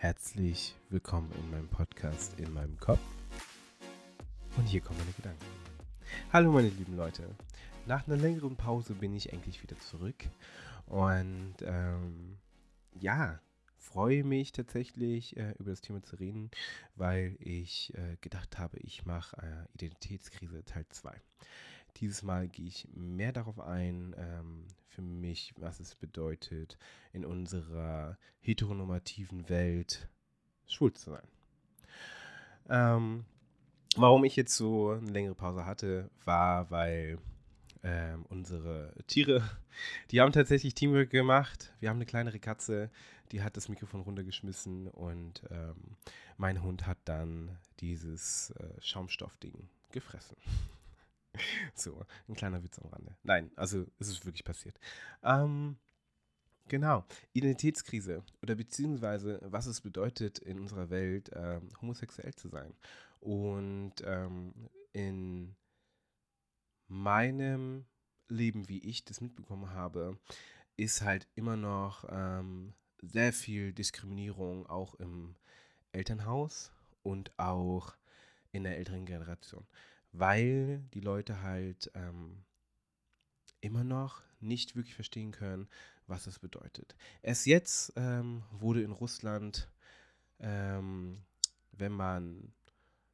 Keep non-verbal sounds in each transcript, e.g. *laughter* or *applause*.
Herzlich willkommen in meinem Podcast in meinem Kopf. Und hier kommen meine Gedanken. Hallo meine lieben Leute. Nach einer längeren Pause bin ich endlich wieder zurück. Und ähm, ja, freue mich tatsächlich äh, über das Thema zu reden, weil ich äh, gedacht habe, ich mache äh, Identitätskrise Teil 2. Dieses Mal gehe ich mehr darauf ein, ähm, für mich, was es bedeutet, in unserer heteronormativen Welt schwul zu sein. Ähm, warum ich jetzt so eine längere Pause hatte, war, weil ähm, unsere Tiere, die haben tatsächlich Teamwork gemacht. Wir haben eine kleinere Katze, die hat das Mikrofon runtergeschmissen und ähm, mein Hund hat dann dieses äh, Schaumstoffding gefressen. So, ein kleiner Witz am Rande. Nein, also es ist wirklich passiert. Ähm, genau, Identitätskrise oder beziehungsweise was es bedeutet in unserer Welt, ähm, homosexuell zu sein. Und ähm, in meinem Leben, wie ich das mitbekommen habe, ist halt immer noch ähm, sehr viel Diskriminierung auch im Elternhaus und auch in der älteren Generation weil die Leute halt ähm, immer noch nicht wirklich verstehen können, was das bedeutet. Erst jetzt ähm, wurde in Russland, ähm, wenn man,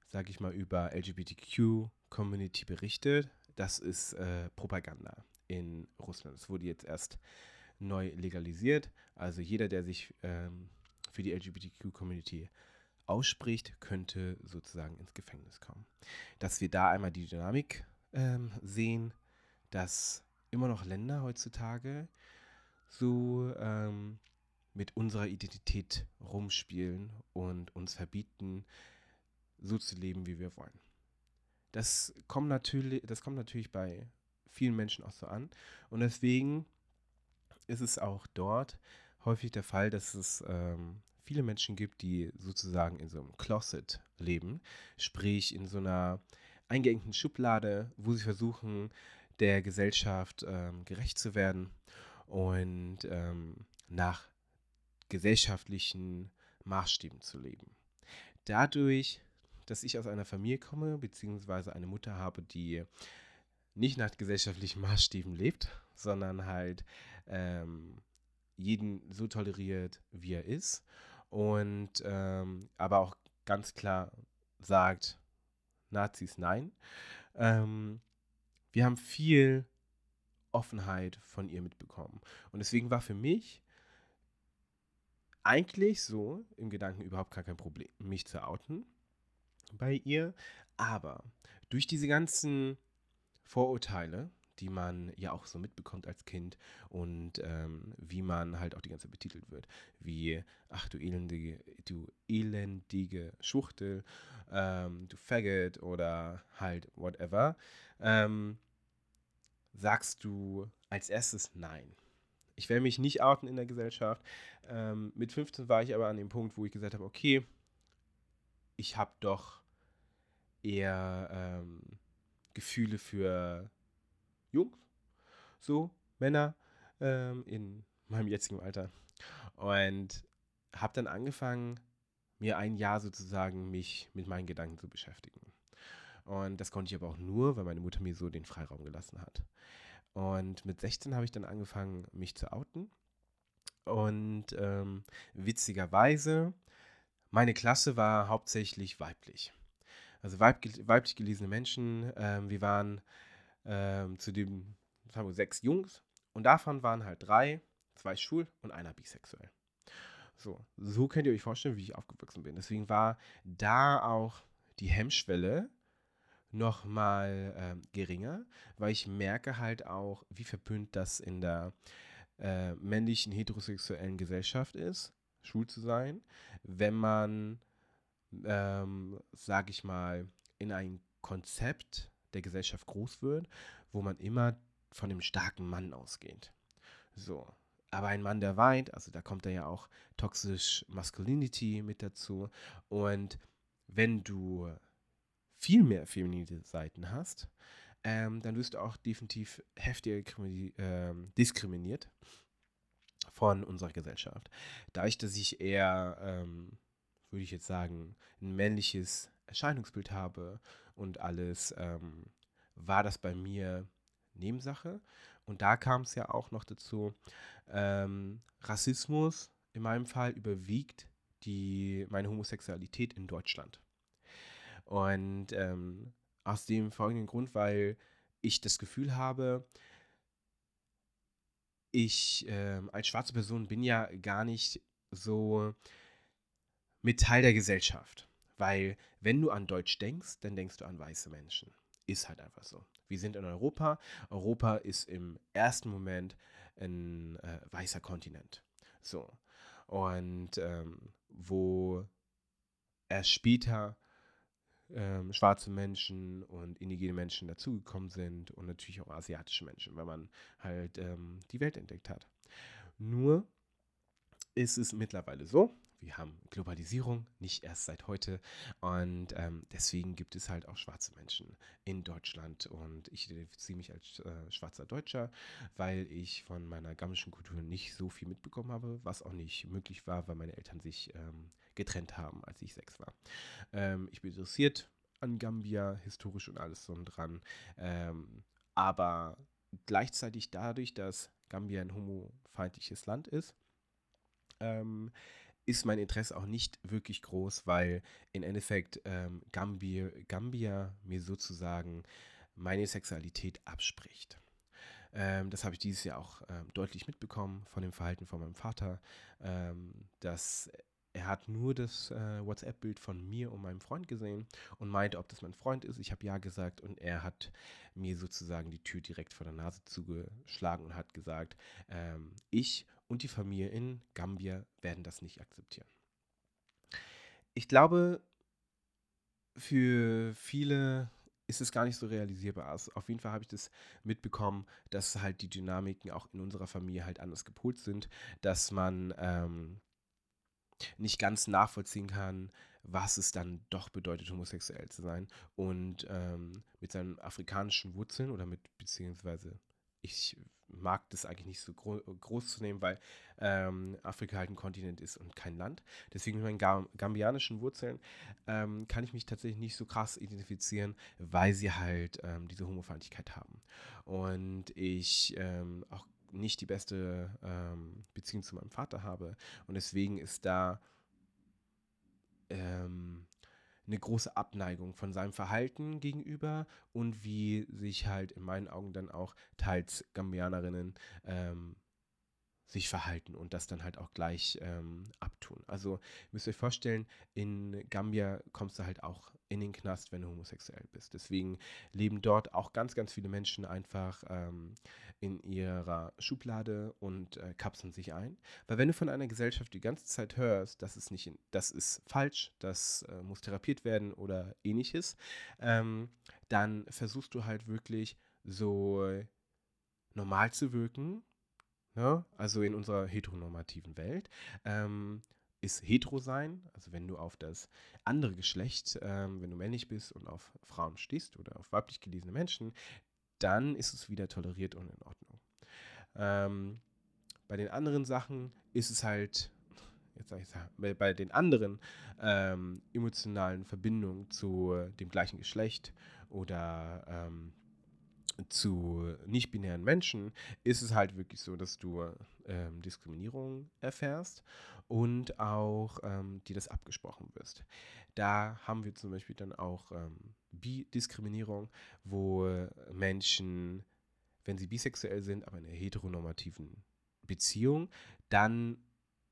sage ich mal, über LGBTQ-Community berichtet, das ist äh, Propaganda in Russland. Es wurde jetzt erst neu legalisiert. Also jeder, der sich ähm, für die LGBTQ-Community ausspricht, könnte sozusagen ins Gefängnis kommen. Dass wir da einmal die Dynamik ähm, sehen, dass immer noch Länder heutzutage so ähm, mit unserer Identität rumspielen und uns verbieten, so zu leben, wie wir wollen. Das kommt natürlich, das kommt natürlich bei vielen Menschen auch so an. Und deswegen ist es auch dort häufig der Fall, dass es ähm, viele Menschen gibt, die sozusagen in so einem Closet leben, sprich in so einer eingeengten Schublade, wo sie versuchen, der Gesellschaft ähm, gerecht zu werden und ähm, nach gesellschaftlichen Maßstäben zu leben. Dadurch, dass ich aus einer Familie komme, beziehungsweise eine Mutter habe, die nicht nach gesellschaftlichen Maßstäben lebt, sondern halt ähm, jeden so toleriert, wie er ist und ähm, aber auch ganz klar sagt, Nazis nein. Ähm, wir haben viel Offenheit von ihr mitbekommen. Und deswegen war für mich eigentlich so im Gedanken überhaupt gar kein Problem, mich zu outen bei ihr. Aber durch diese ganzen Vorurteile, die man ja auch so mitbekommt als Kind und ähm, wie man halt auch die ganze Zeit betitelt wird. Wie, ach du elendige, du elendige Schuchtel, ähm, du Faggot oder halt whatever, ähm, sagst du als erstes Nein. Ich werde mich nicht outen in der Gesellschaft. Ähm, mit 15 war ich aber an dem Punkt, wo ich gesagt habe, okay, ich habe doch eher ähm, Gefühle für Jungs, so Männer ähm, in meinem jetzigen Alter. Und habe dann angefangen, mir ein Jahr sozusagen mich mit meinen Gedanken zu beschäftigen. Und das konnte ich aber auch nur, weil meine Mutter mir so den Freiraum gelassen hat. Und mit 16 habe ich dann angefangen, mich zu outen. Und ähm, witzigerweise, meine Klasse war hauptsächlich weiblich. Also weib, weiblich gelesene Menschen. Ähm, wir waren ähm, zu dem, sagen wir, sechs Jungs. Und davon waren halt drei, zwei schwul und einer bisexuell. So, so könnt ihr euch vorstellen, wie ich aufgewachsen bin. Deswegen war da auch die Hemmschwelle nochmal ähm, geringer, weil ich merke halt auch, wie verpönt das in der äh, männlichen heterosexuellen Gesellschaft ist, schwul zu sein, wenn man, ähm, sag ich mal, in ein Konzept der Gesellschaft groß wird, wo man immer von dem starken Mann ausgeht. So. Aber ein Mann, der weint, also da kommt da ja auch toxisch Masculinity mit dazu. Und wenn du viel mehr feminine Seiten hast, ähm, dann wirst du auch definitiv heftiger ähm, diskriminiert von unserer Gesellschaft. Dadurch, dass ich eher, ähm, würde ich jetzt sagen, ein männliches Erscheinungsbild habe und alles, ähm, war das bei mir Nebensache. Und da kam es ja auch noch dazu, ähm, Rassismus in meinem Fall überwiegt die, meine Homosexualität in Deutschland. Und ähm, aus dem folgenden Grund, weil ich das Gefühl habe, ich äh, als schwarze Person bin ja gar nicht so mit Teil der Gesellschaft. Weil wenn du an Deutsch denkst, dann denkst du an weiße Menschen. Ist halt einfach so. Wir sind in Europa. Europa ist im ersten Moment ein äh, weißer Kontinent. So. Und ähm, wo erst später ähm, schwarze Menschen und indigene Menschen dazugekommen sind und natürlich auch asiatische Menschen, weil man halt ähm, die Welt entdeckt hat. Nur ist es mittlerweile so, wir haben Globalisierung, nicht erst seit heute. Und ähm, deswegen gibt es halt auch schwarze Menschen in Deutschland. Und ich identifiziere mich als äh, schwarzer Deutscher, weil ich von meiner gamischen Kultur nicht so viel mitbekommen habe, was auch nicht möglich war, weil meine Eltern sich ähm, getrennt haben, als ich sechs war. Ähm, ich bin interessiert an Gambia, historisch und alles so und dran. Ähm, aber gleichzeitig dadurch, dass Gambia ein homofeindliches Land ist, ähm, ist mein Interesse auch nicht wirklich groß, weil im Endeffekt ähm, Gambia, Gambia mir sozusagen meine Sexualität abspricht. Ähm, das habe ich dieses Jahr auch ähm, deutlich mitbekommen von dem Verhalten von meinem Vater, ähm, dass er hat nur das äh, WhatsApp-Bild von mir und meinem Freund gesehen und meinte, ob das mein Freund ist. Ich habe ja gesagt und er hat mir sozusagen die Tür direkt vor der Nase zugeschlagen und hat gesagt, ähm, ich und die Familie in Gambia werden das nicht akzeptieren. Ich glaube, für viele ist es gar nicht so realisierbar. Also auf jeden Fall habe ich das mitbekommen, dass halt die Dynamiken auch in unserer Familie halt anders gepolt sind, dass man ähm, nicht ganz nachvollziehen kann, was es dann doch bedeutet, homosexuell zu sein und ähm, mit seinen afrikanischen Wurzeln oder mit beziehungsweise ich mag das eigentlich nicht so gro groß zu nehmen, weil ähm, Afrika halt ein Kontinent ist und kein Land. Deswegen mit meinen Ga gambianischen Wurzeln ähm, kann ich mich tatsächlich nicht so krass identifizieren, weil sie halt ähm, diese Homofeindlichkeit haben. Und ich ähm, auch nicht die beste ähm, Beziehung zu meinem Vater habe. Und deswegen ist da ähm, eine große Abneigung von seinem Verhalten gegenüber und wie sich halt in meinen Augen dann auch teils Gambianerinnen ähm, sich verhalten und das dann halt auch gleich ähm, abtun. Also müsst ihr euch vorstellen, in Gambia kommst du halt auch in den Knast, wenn du homosexuell bist. Deswegen leben dort auch ganz, ganz viele Menschen einfach ähm, in ihrer Schublade und äh, kapseln sich ein. Weil wenn du von einer Gesellschaft die ganze Zeit hörst, das ist nicht, in, das ist falsch, das äh, muss therapiert werden oder ähnliches, ähm, dann versuchst du halt wirklich so normal zu wirken Ne? Also in unserer heteronormativen Welt ähm, ist hetero sein, also wenn du auf das andere Geschlecht, ähm, wenn du männlich bist und auf Frauen stehst oder auf weiblich gelesene Menschen, dann ist es wieder toleriert und in Ordnung. Ähm, bei den anderen Sachen ist es halt, jetzt sage ich es, bei, den anderen ähm, emotionalen Verbindungen zu dem gleichen Geschlecht oder ähm, zu nicht-binären Menschen ist es halt wirklich so, dass du ähm, Diskriminierung erfährst und auch ähm, dir das abgesprochen wirst. Da haben wir zum Beispiel dann auch ähm, Bi-Diskriminierung, wo Menschen, wenn sie bisexuell sind, aber in einer heteronormativen Beziehung, dann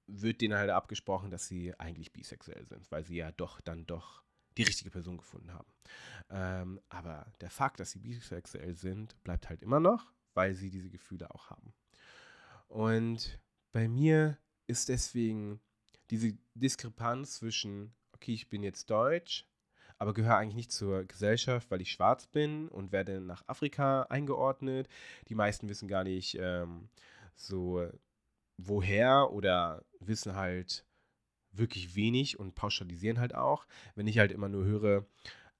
wird denen halt abgesprochen, dass sie eigentlich bisexuell sind, weil sie ja doch dann doch die richtige Person gefunden haben. Ähm, aber der Fakt, dass sie bisexuell sind, bleibt halt immer noch, weil sie diese Gefühle auch haben. Und bei mir ist deswegen diese Diskrepanz zwischen, okay, ich bin jetzt deutsch, aber gehöre eigentlich nicht zur Gesellschaft, weil ich schwarz bin und werde nach Afrika eingeordnet. Die meisten wissen gar nicht ähm, so, woher oder wissen halt, wirklich wenig und pauschalisieren halt auch. Wenn ich halt immer nur höre,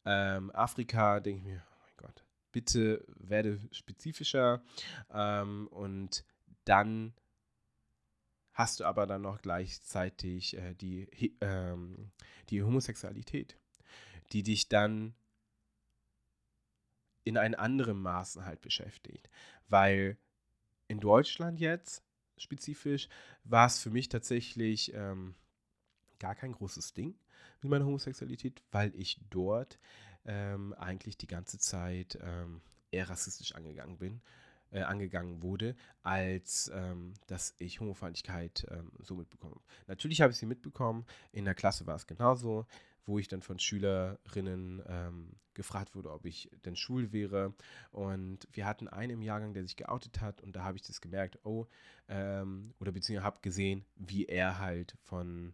ähm, Afrika, denke ich mir, oh mein Gott, bitte werde spezifischer ähm, und dann hast du aber dann noch gleichzeitig äh, die, ähm, die Homosexualität, die dich dann in einem anderen Maßen halt beschäftigt. Weil in Deutschland jetzt spezifisch war es für mich tatsächlich ähm, gar kein großes Ding mit meiner Homosexualität, weil ich dort ähm, eigentlich die ganze Zeit ähm, eher rassistisch angegangen bin äh, angegangen wurde, als ähm, dass ich Homofeindlichkeit ähm, so mitbekomme. Natürlich habe ich sie mitbekommen, in der Klasse war es genauso, wo ich dann von Schülerinnen ähm, gefragt wurde, ob ich denn schwul wäre. Und wir hatten einen im Jahrgang, der sich geoutet hat und da habe ich das gemerkt, oh, ähm, oder beziehungsweise habe gesehen, wie er halt von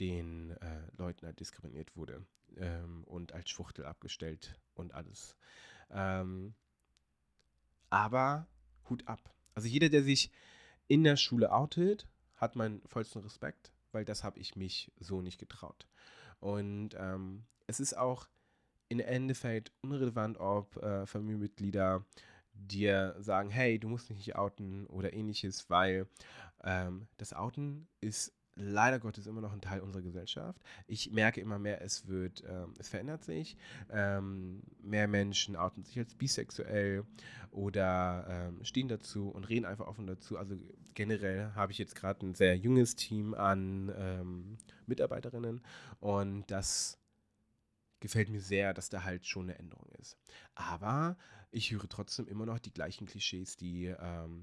den äh, Leuten halt diskriminiert wurde ähm, und als Schwuchtel abgestellt und alles. Ähm, aber Hut ab. Also jeder, der sich in der Schule outet, hat meinen vollsten Respekt, weil das habe ich mich so nicht getraut. Und ähm, es ist auch im Endeffekt unrelevant, ob äh, Familienmitglieder dir sagen, hey, du musst dich nicht outen oder ähnliches, weil ähm, das Outen ist leider Gottes immer noch ein Teil unserer Gesellschaft. Ich merke immer mehr, es wird, ähm, es verändert sich. Ähm, mehr Menschen outen sich als bisexuell oder ähm, stehen dazu und reden einfach offen dazu. Also generell habe ich jetzt gerade ein sehr junges Team an ähm, Mitarbeiterinnen und das gefällt mir sehr, dass da halt schon eine Änderung ist. Aber ich höre trotzdem immer noch die gleichen Klischees, die ähm,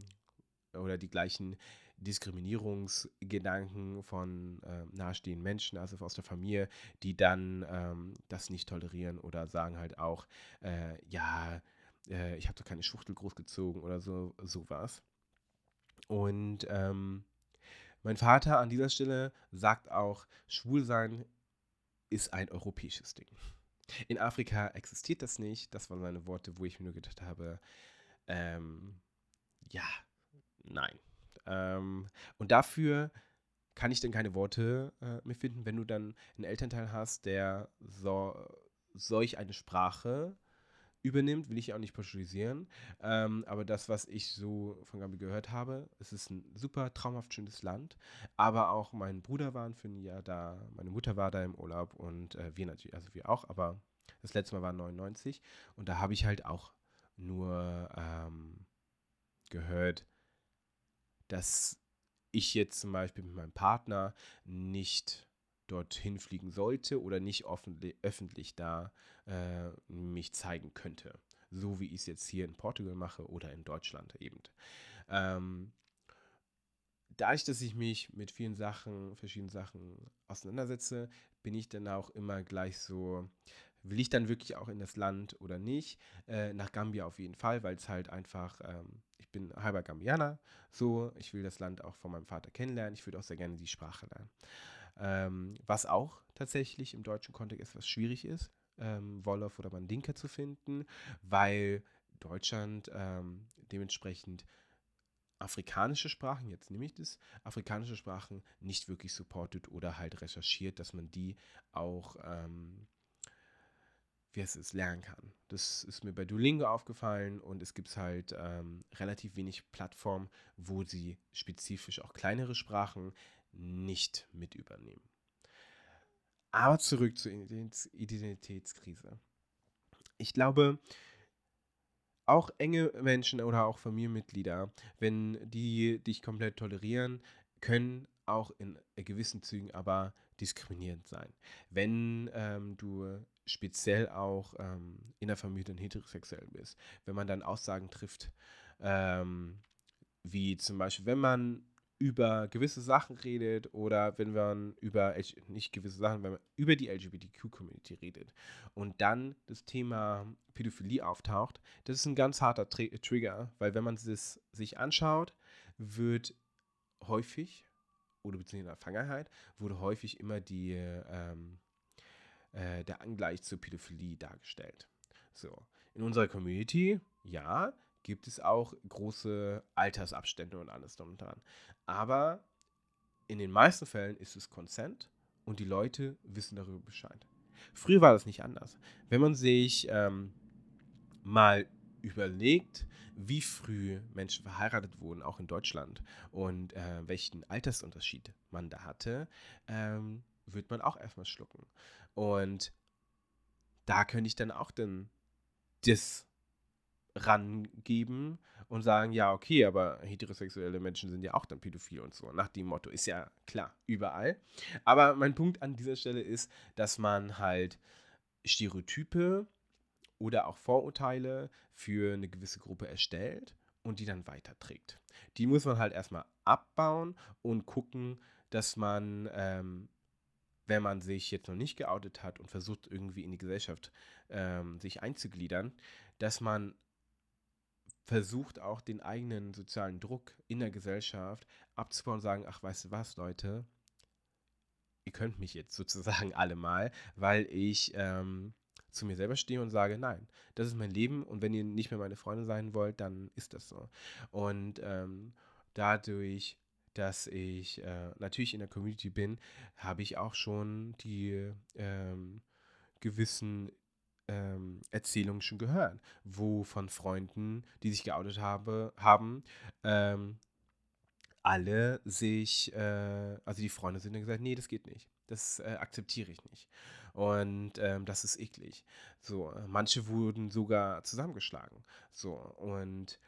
oder die gleichen Diskriminierungsgedanken von äh, nahestehenden Menschen, also aus der Familie, die dann ähm, das nicht tolerieren oder sagen halt auch, äh, ja, äh, ich habe doch keine Schwuchtel großgezogen oder so sowas. Und ähm, mein Vater an dieser Stelle sagt auch, Schwulsein ist ein europäisches Ding. In Afrika existiert das nicht. Das waren seine Worte, wo ich mir nur gedacht habe, ähm, ja, nein. Ähm, und dafür kann ich dann keine Worte äh, mehr finden, wenn du dann einen Elternteil hast, der so, solch eine Sprache übernimmt, will ich auch nicht pauschalisieren. Ähm, aber das, was ich so von Gabi gehört habe, es ist ein super traumhaft schönes Land. Aber auch mein Bruder war für ein Jahr da, meine Mutter war da im Urlaub und äh, wir natürlich, also wir auch, aber das letzte Mal war 99 und da habe ich halt auch nur ähm, gehört, dass ich jetzt zum Beispiel mit meinem Partner nicht dorthin fliegen sollte oder nicht öffentlich da äh, mich zeigen könnte. So wie ich es jetzt hier in Portugal mache oder in Deutschland eben. Ähm, dadurch, dass ich mich mit vielen Sachen, verschiedenen Sachen auseinandersetze, bin ich dann auch immer gleich so, will ich dann wirklich auch in das Land oder nicht? Äh, nach Gambia auf jeden Fall, weil es halt einfach ähm, ich bin halber Gambianer, so, ich will das Land auch von meinem Vater kennenlernen, ich würde auch sehr gerne die Sprache lernen. Ähm, was auch tatsächlich im deutschen Kontext etwas schwierig ist, ähm, Wolof oder Mandinka zu finden, weil Deutschland ähm, dementsprechend afrikanische Sprachen, jetzt nehme ich das, afrikanische Sprachen nicht wirklich supportet oder halt recherchiert, dass man die auch ähm, wie es ist, lernen kann. Das ist mir bei Duolingo aufgefallen und es gibt halt ähm, relativ wenig Plattformen, wo sie spezifisch auch kleinere Sprachen nicht mit übernehmen. Aber zurück zur Identitätskrise. Ich glaube, auch enge Menschen oder auch Familienmitglieder, wenn die dich komplett tolerieren, können auch in gewissen Zügen aber diskriminierend sein. Wenn ähm, du speziell auch ähm, in der Familie dann heterosexuell bist. Wenn man dann Aussagen trifft, ähm, wie zum Beispiel, wenn man über gewisse Sachen redet oder wenn man über, nicht gewisse Sachen, wenn man über die LGBTQ-Community redet und dann das Thema Pädophilie auftaucht, das ist ein ganz harter Tr Trigger, weil wenn man es sich anschaut, wird häufig, oder beziehungsweise in der Vergangenheit, wurde häufig immer die ähm, äh, der Angleich zur Pädophilie dargestellt. So, in unserer Community, ja, gibt es auch große Altersabstände und alles drum und dran. Aber in den meisten Fällen ist es Consent und die Leute wissen darüber Bescheid. Früher war das nicht anders. Wenn man sich ähm, mal überlegt, wie früh Menschen verheiratet wurden, auch in Deutschland, und äh, welchen Altersunterschied man da hatte, ähm, wird man auch erstmal schlucken. Und da könnte ich dann auch dann das rangeben und sagen, ja, okay, aber heterosexuelle Menschen sind ja auch dann pädophil und so. Nach dem Motto ist ja klar, überall. Aber mein Punkt an dieser Stelle ist, dass man halt Stereotype oder auch Vorurteile für eine gewisse Gruppe erstellt und die dann weiterträgt. Die muss man halt erstmal abbauen und gucken, dass man, ähm, wenn man sich jetzt noch nicht geoutet hat und versucht irgendwie in die Gesellschaft ähm, sich einzugliedern, dass man versucht auch den eigenen sozialen Druck in der Gesellschaft abzubauen und sagen, ach, weißt du was, Leute, ihr könnt mich jetzt sozusagen alle mal, weil ich ähm, zu mir selber stehe und sage, nein, das ist mein Leben und wenn ihr nicht mehr meine Freunde sein wollt, dann ist das so. Und ähm, dadurch, dass ich äh, natürlich in der Community bin, habe ich auch schon die ähm, gewissen ähm, Erzählungen schon gehört, wo von Freunden, die sich geoutet habe, haben, ähm, alle sich, äh, also die Freunde sind dann gesagt, nee, das geht nicht. Das äh, akzeptiere ich nicht. Und ähm, das ist eklig. So, manche wurden sogar zusammengeschlagen. So, und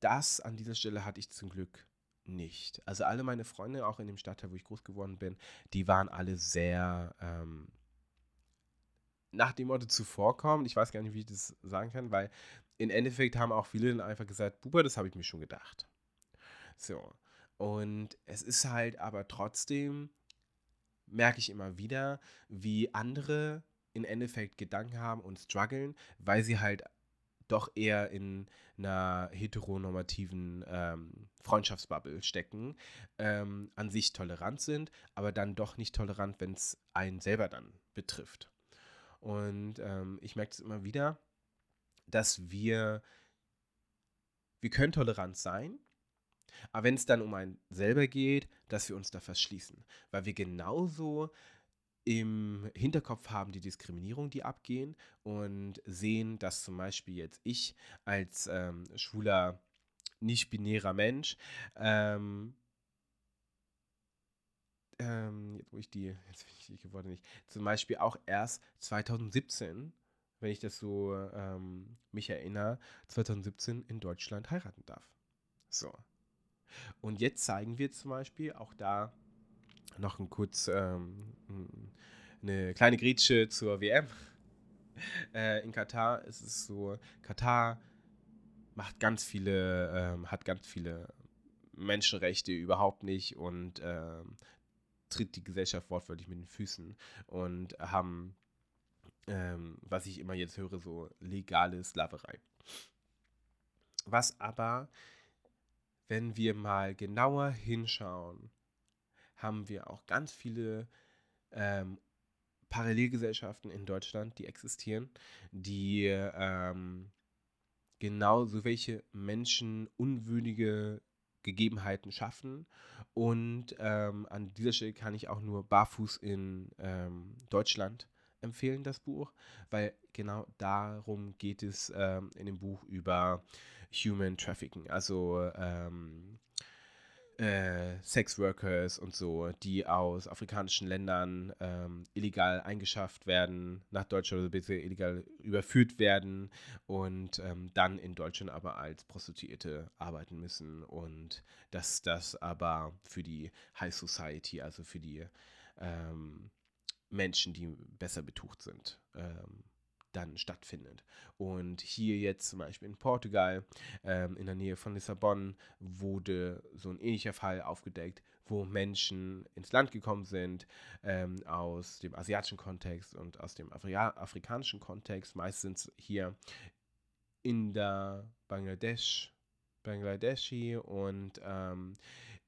das an dieser Stelle hatte ich zum Glück nicht. Also alle meine Freunde, auch in dem Stadtteil, wo ich groß geworden bin, die waren alle sehr ähm, nach dem Motto zuvorkommen. Ich weiß gar nicht, wie ich das sagen kann, weil im Endeffekt haben auch viele dann einfach gesagt, Buber, das habe ich mir schon gedacht. So. Und es ist halt aber trotzdem merke ich immer wieder, wie andere im Endeffekt Gedanken haben und strugglen, weil sie halt doch eher in einer heteronormativen ähm, Freundschaftsbubble stecken, ähm, an sich tolerant sind, aber dann doch nicht tolerant, wenn es einen selber dann betrifft. Und ähm, ich merke es immer wieder, dass wir, wir können tolerant sein, aber wenn es dann um einen selber geht, dass wir uns da verschließen, weil wir genauso im Hinterkopf haben die Diskriminierung, die abgehen und sehen, dass zum Beispiel jetzt ich als ähm, schwuler, nicht-binärer Mensch ähm, ähm, wo ich die, jetzt bin ich die geworden nicht, zum Beispiel auch erst 2017, wenn ich das so ähm, mich erinnere, 2017 in Deutschland heiraten darf. So. Und jetzt zeigen wir zum Beispiel auch da noch ein kurz ähm, eine kleine Grätsche zur WM. *laughs* Äh, in Katar ist es so, Katar macht ganz viele, ähm, hat ganz viele Menschenrechte überhaupt nicht und ähm, tritt die Gesellschaft wortwörtlich mit den Füßen und haben, ähm, was ich immer jetzt höre, so legale Sklaverei. Was aber wenn wir mal genauer hinschauen, haben wir auch ganz viele ähm, Parallelgesellschaften in Deutschland, die existieren, die ähm, genau so welche menschenunwürdige Gegebenheiten schaffen. Und ähm, an dieser Stelle kann ich auch nur Barfuß in ähm, Deutschland empfehlen, das Buch, weil genau darum geht es ähm, in dem Buch über Human Trafficking, also ähm, äh, Sexworkers und so, die aus afrikanischen Ländern ähm, illegal eingeschafft werden, nach Deutschland oder illegal überführt werden und ähm, dann in Deutschland aber als Prostituierte arbeiten müssen und dass das aber für die High Society, also für die ähm, Menschen, die besser betucht sind, ähm, dann stattfindet. Und hier jetzt zum Beispiel in Portugal, ähm, in der Nähe von Lissabon, wurde so ein ähnlicher Fall aufgedeckt, wo Menschen ins Land gekommen sind ähm, aus dem asiatischen Kontext und aus dem Afri afrikanischen Kontext, meistens hier in der Bangladesch, Bangladeschi und ähm,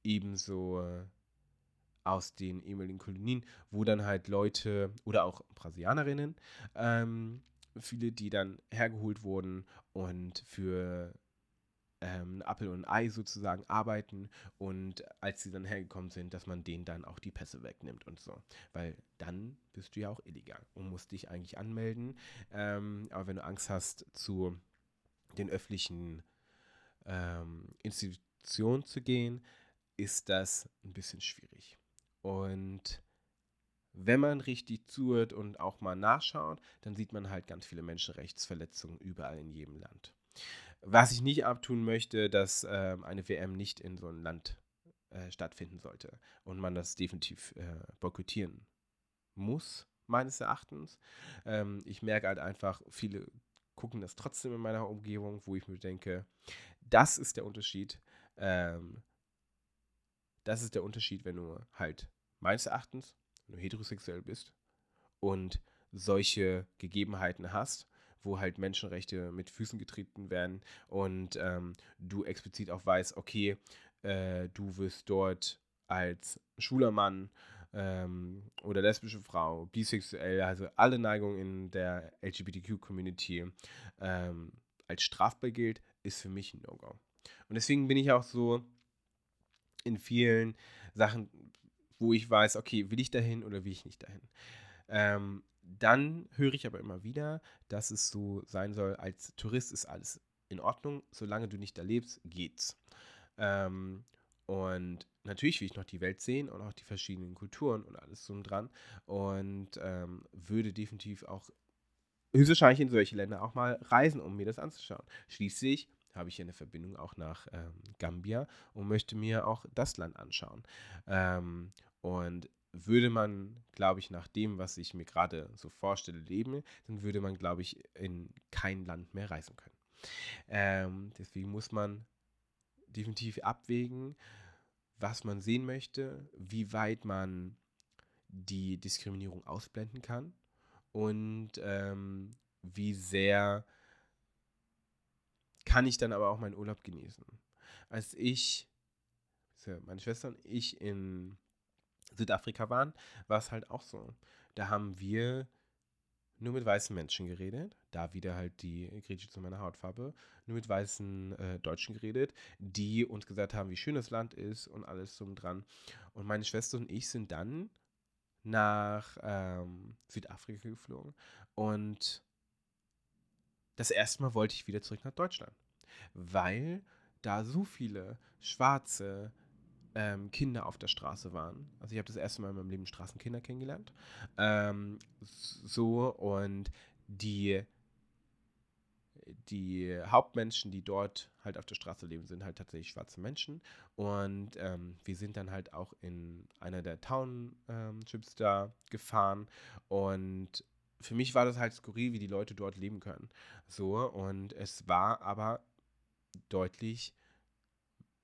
ebenso aus den ehemaligen Kolonien, wo dann halt Leute oder auch Brasilianerinnen ähm, viele, die dann hergeholt wurden und für ähm, Apfel und Ei sozusagen arbeiten und als sie dann hergekommen sind, dass man denen dann auch die Pässe wegnimmt und so. Weil dann bist du ja auch illegal und musst dich eigentlich anmelden. Ähm, aber wenn du Angst hast zu den öffentlichen ähm, Institutionen zu gehen, ist das ein bisschen schwierig. Und wenn man richtig zuhört und auch mal nachschaut, dann sieht man halt ganz viele Menschenrechtsverletzungen überall in jedem Land. Was ich nicht abtun möchte, dass äh, eine WM nicht in so einem Land äh, stattfinden sollte und man das definitiv äh, boykottieren muss, meines Erachtens. Ähm, ich merke halt einfach, viele gucken das trotzdem in meiner Umgebung, wo ich mir denke, das ist der Unterschied. Ähm, das ist der Unterschied, wenn du halt meines Erachtens wenn du heterosexuell bist und solche Gegebenheiten hast, wo halt Menschenrechte mit Füßen getreten werden und ähm, du explizit auch weißt, okay, äh, du wirst dort als schwuler Mann ähm, oder lesbische Frau, bisexuell, also alle Neigungen in der LGBTQ-Community ähm, als strafbar gilt, ist für mich ein No-Go. Und deswegen bin ich auch so in vielen Sachen wo ich weiß, okay, will ich dahin oder will ich nicht dahin. Ähm, dann höre ich aber immer wieder, dass es so sein soll, als Tourist ist alles in Ordnung, solange du nicht da lebst, geht's. Ähm, und natürlich will ich noch die Welt sehen und auch die verschiedenen Kulturen und alles so dran und ähm, würde definitiv auch höchstwahrscheinlich in solche Länder auch mal reisen, um mir das anzuschauen. Schließlich habe ich eine Verbindung auch nach ähm, Gambia und möchte mir auch das Land anschauen. Ähm, und würde man, glaube ich, nach dem, was ich mir gerade so vorstelle, leben, dann würde man, glaube ich, in kein Land mehr reisen können. Ähm, deswegen muss man definitiv abwägen, was man sehen möchte, wie weit man die Diskriminierung ausblenden kann und ähm, wie sehr kann ich dann aber auch meinen Urlaub genießen. Als ich, meine Schwester und ich in Südafrika waren, war es halt auch so. Da haben wir nur mit weißen Menschen geredet, da wieder halt die Grieche zu meiner Hautfarbe, nur mit weißen äh, Deutschen geredet, die uns gesagt haben, wie schön das Land ist und alles so dran. Und meine Schwester und ich sind dann nach ähm, Südafrika geflogen und das erste Mal wollte ich wieder zurück nach Deutschland, weil da so viele schwarze ähm, Kinder auf der Straße waren. Also ich habe das erste Mal in meinem Leben Straßenkinder kennengelernt. Ähm, so und die die Hauptmenschen, die dort halt auf der Straße leben, sind halt tatsächlich schwarze Menschen. Und ähm, wir sind dann halt auch in einer der Townships da gefahren. Und für mich war das halt skurril, wie die Leute dort leben können. So, und es war aber deutlich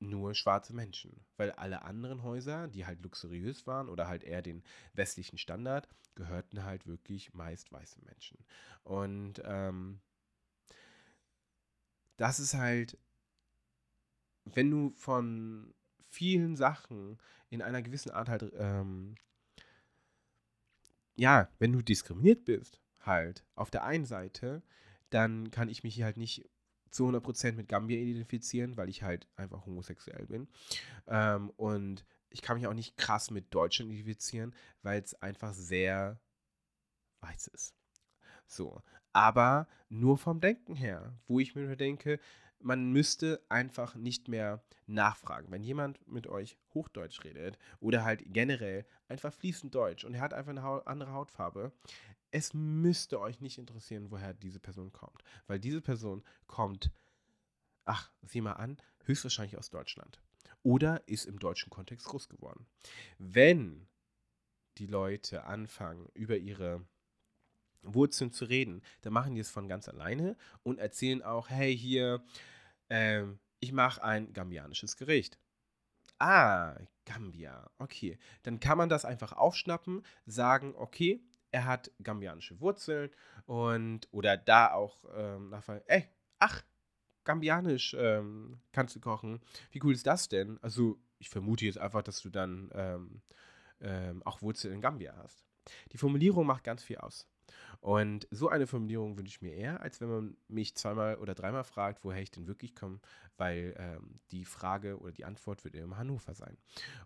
nur schwarze Menschen, weil alle anderen Häuser, die halt luxuriös waren oder halt eher den westlichen Standard, gehörten halt wirklich meist weißen Menschen. Und ähm, das ist halt, wenn du von vielen Sachen in einer gewissen Art halt ähm, ja, wenn du diskriminiert bist, halt, auf der einen Seite, dann kann ich mich halt nicht zu 100% mit Gambia identifizieren, weil ich halt einfach homosexuell bin. Ähm, und ich kann mich auch nicht krass mit Deutschland identifizieren, weil es einfach sehr weiß ist. So. Aber nur vom Denken her, wo ich mir denke, man müsste einfach nicht mehr nachfragen. Wenn jemand mit euch Hochdeutsch redet oder halt generell einfach fließend Deutsch und er hat einfach eine andere Hautfarbe, es müsste euch nicht interessieren, woher diese Person kommt. Weil diese Person kommt, ach, sieh mal an, höchstwahrscheinlich aus Deutschland. Oder ist im deutschen Kontext groß geworden. Wenn die Leute anfangen, über ihre Wurzeln zu reden, dann machen die es von ganz alleine und erzählen auch, hey, hier, ähm, ich mache ein gambianisches Gericht. Ah, Gambia, okay. Dann kann man das einfach aufschnappen, sagen, okay, er hat gambianische Wurzeln und oder da auch ähm, nachfragen, ey, ach, gambianisch ähm, kannst du kochen. Wie cool ist das denn? Also, ich vermute jetzt einfach, dass du dann ähm, ähm, auch Wurzeln in Gambia hast. Die Formulierung macht ganz viel aus. Und so eine Formulierung wünsche ich mir eher, als wenn man mich zweimal oder dreimal fragt, woher ich denn wirklich komme, weil ähm, die Frage oder die Antwort wird immer Hannover sein.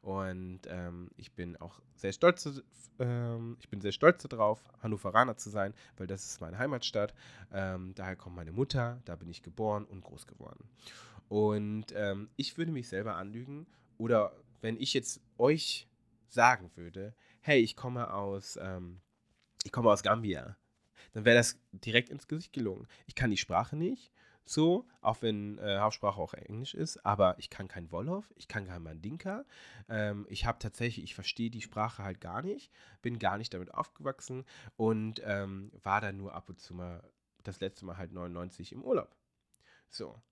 Und ähm, ich bin auch sehr stolz, ähm, ich bin sehr stolz darauf, Hannoveraner zu sein, weil das ist meine Heimatstadt. Ähm, daher kommt meine Mutter, da bin ich geboren und groß geworden. Und ähm, ich würde mich selber anlügen oder wenn ich jetzt euch sagen würde, hey, ich komme aus, ähm, ich komme aus Gambia, dann wäre das direkt ins Gesicht gelungen. Ich kann die Sprache nicht, so, auch wenn äh, Hauptsprache auch Englisch ist, aber ich kann kein Wolof, ich kann kein Mandinka. Ähm, ich habe tatsächlich, ich verstehe die Sprache halt gar nicht, bin gar nicht damit aufgewachsen und ähm, war dann nur ab und zu mal, das letzte Mal halt 99 im Urlaub. So.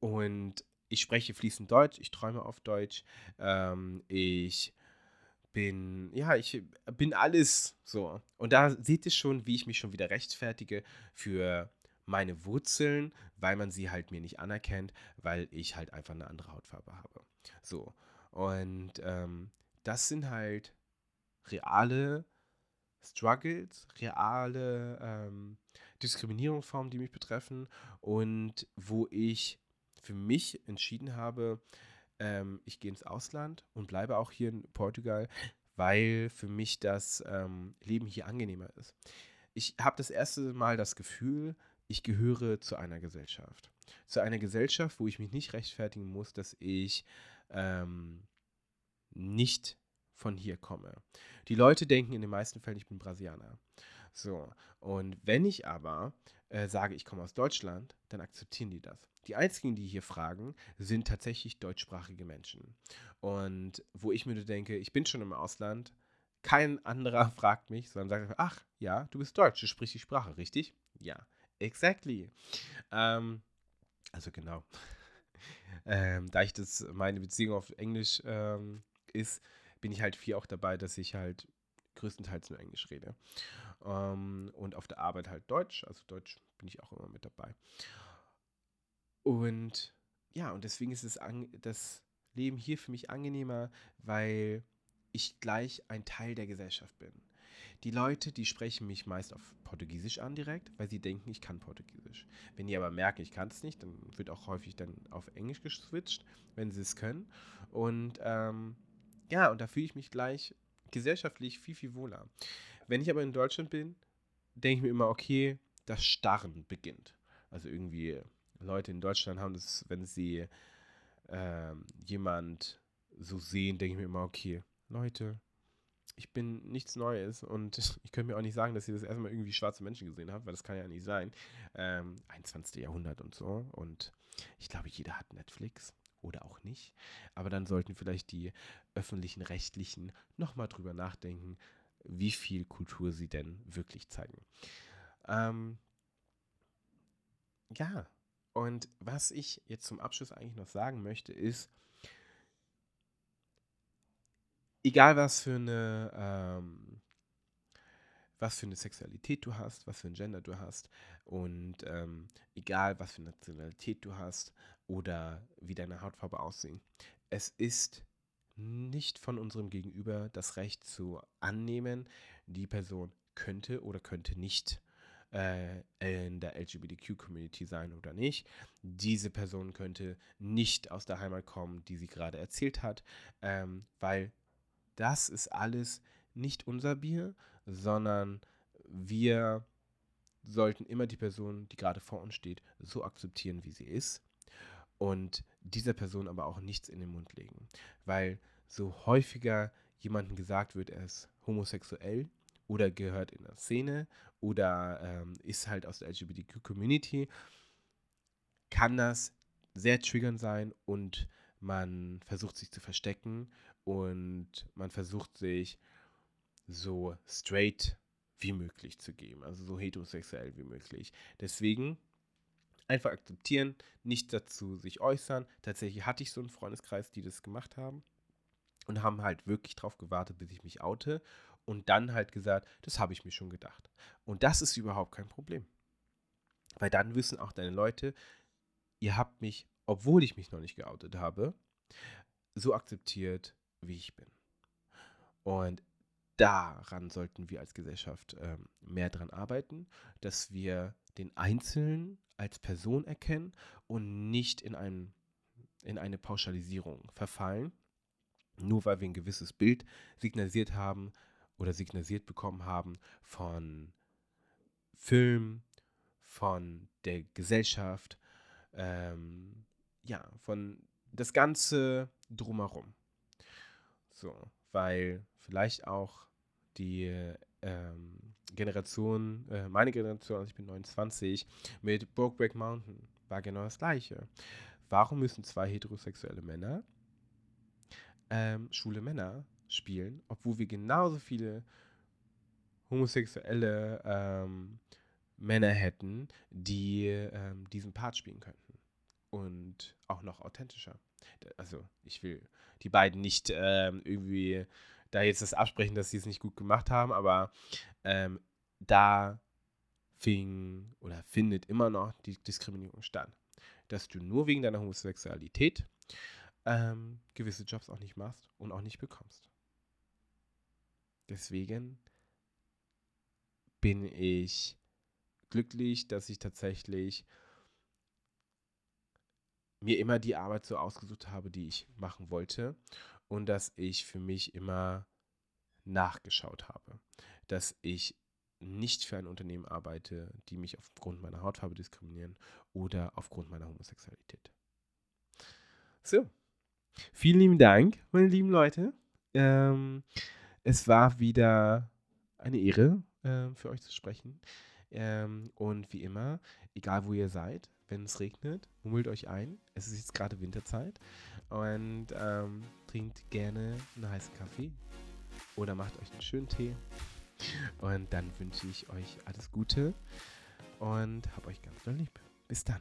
Und ich spreche fließend Deutsch, ich träume auf Deutsch, ähm, ich bin, ja, ich bin alles so. Und da seht ihr schon, wie ich mich schon wieder rechtfertige für meine Wurzeln, weil man sie halt mir nicht anerkennt, weil ich halt einfach eine andere Hautfarbe habe. So. Und ähm, das sind halt reale Struggles, reale ähm, Diskriminierungsformen, die mich betreffen und wo ich für mich entschieden habe, ähm, ich gehe ins Ausland und bleibe auch hier in Portugal, weil für mich das ähm, Leben hier angenehmer ist. Ich habe das erste Mal das Gefühl, ich gehöre zu einer Gesellschaft. Zu einer Gesellschaft, wo ich mich nicht rechtfertigen muss, dass ich ähm, nicht von hier komme. Die Leute denken in den meisten Fällen, ich bin Brasilianer. So, und wenn ich aber äh, sage, ich komme aus Deutschland, dann akzeptieren die das. Die einzigen, die hier fragen, sind tatsächlich deutschsprachige Menschen. Und wo ich mir denke, ich bin schon im Ausland, kein anderer *laughs* fragt mich, sondern sagt, ach ja, du bist Deutsch, du sprichst die Sprache, richtig? Ja, exactly. Ähm, also genau. *laughs* ähm, da ich das, meine Beziehung auf Englisch ähm, ist, bin ich halt viel auch dabei, dass ich halt größtenteils nur Englisch rede. Ähm, und auf der Arbeit halt Deutsch, also Deutsch bin ich auch immer mit dabei. Und ja, und deswegen ist es das Leben hier für mich angenehmer, weil ich gleich ein Teil der Gesellschaft bin. Die Leute, die sprechen mich meist auf Portugiesisch an direkt, weil sie denken, ich kann Portugiesisch. Wenn die aber merken, ich kann es nicht, dann wird auch häufig dann auf Englisch geswitcht, wenn sie es können. Und ähm, ja, und da fühle ich mich gleich gesellschaftlich viel, viel wohler. Wenn ich aber in Deutschland bin, denke ich mir immer, okay, das Starren beginnt. Also irgendwie Leute in Deutschland haben das, wenn sie ähm, jemand so sehen, denke ich mir immer, okay, Leute, ich bin nichts Neues und *laughs* ich könnte mir auch nicht sagen, dass ihr das erstmal irgendwie schwarze Menschen gesehen habt, weil das kann ja nicht sein. Ähm, 21. Jahrhundert und so. Und ich glaube, jeder hat Netflix oder auch nicht. Aber dann sollten vielleicht die öffentlichen Rechtlichen nochmal drüber nachdenken, wie viel Kultur sie denn wirklich zeigen. Ähm, ja, und was ich jetzt zum Abschluss eigentlich noch sagen möchte, ist, egal was für eine, ähm, was für eine Sexualität du hast, was für ein Gender du hast und ähm, egal was für eine Nationalität du hast oder wie deine Hautfarbe aussehen, es ist nicht von unserem Gegenüber das Recht zu annehmen, die Person könnte oder könnte nicht äh, in der LGBTQ-Community sein oder nicht. Diese Person könnte nicht aus der Heimat kommen, die sie gerade erzählt hat, ähm, weil das ist alles nicht unser Bier, sondern wir sollten immer die Person, die gerade vor uns steht, so akzeptieren, wie sie ist und dieser Person aber auch nichts in den Mund legen. Weil so häufiger jemandem gesagt wird, er ist homosexuell oder gehört in der Szene oder ähm, ist halt aus der LGBTQ-Community, kann das sehr triggernd sein und man versucht sich zu verstecken und man versucht sich so straight wie möglich zu geben, also so heterosexuell wie möglich. Deswegen einfach akzeptieren, nicht dazu sich äußern. Tatsächlich hatte ich so einen Freundeskreis, die das gemacht haben und haben halt wirklich drauf gewartet, bis ich mich oute und dann halt gesagt, das habe ich mir schon gedacht. Und das ist überhaupt kein Problem. Weil dann wissen auch deine Leute, ihr habt mich, obwohl ich mich noch nicht geoutet habe, so akzeptiert, wie ich bin. Und daran sollten wir als Gesellschaft ähm, mehr dran arbeiten, dass wir den Einzelnen als Person erkennen und nicht in, ein, in eine Pauschalisierung verfallen, nur weil wir ein gewisses Bild signalisiert haben oder signalisiert bekommen haben von Film, von der Gesellschaft, ähm, ja, von das Ganze drumherum. So, weil vielleicht auch die ähm, Generation, äh, meine Generation, also ich bin 29, mit Brokeback Mountain war genau das gleiche. Warum müssen zwei heterosexuelle Männer ähm, schwule Männer spielen, obwohl wir genauso viele homosexuelle ähm, Männer hätten, die ähm, diesen Part spielen könnten. Und auch noch authentischer. Also, ich will die beiden nicht ähm, irgendwie da jetzt das absprechen, dass sie es nicht gut gemacht haben, aber ähm, da fing oder findet immer noch die Diskriminierung statt. Dass du nur wegen deiner Homosexualität ähm, gewisse Jobs auch nicht machst und auch nicht bekommst. Deswegen bin ich glücklich, dass ich tatsächlich mir immer die Arbeit so ausgesucht habe, die ich machen wollte und dass ich für mich immer nachgeschaut habe, dass ich nicht für ein Unternehmen arbeite, die mich aufgrund meiner Hautfarbe diskriminieren oder aufgrund meiner Homosexualität. So, vielen lieben Dank, meine lieben Leute. Ähm, es war wieder eine Ehre, äh, für euch zu sprechen. Ähm, und wie immer, egal wo ihr seid, wenn es regnet, mummelt euch ein. Es ist jetzt gerade Winterzeit. Und ähm, trinkt gerne einen heißen Kaffee oder macht euch einen schönen Tee. Und dann wünsche ich euch alles Gute und hab euch ganz doll lieb. Bis dann.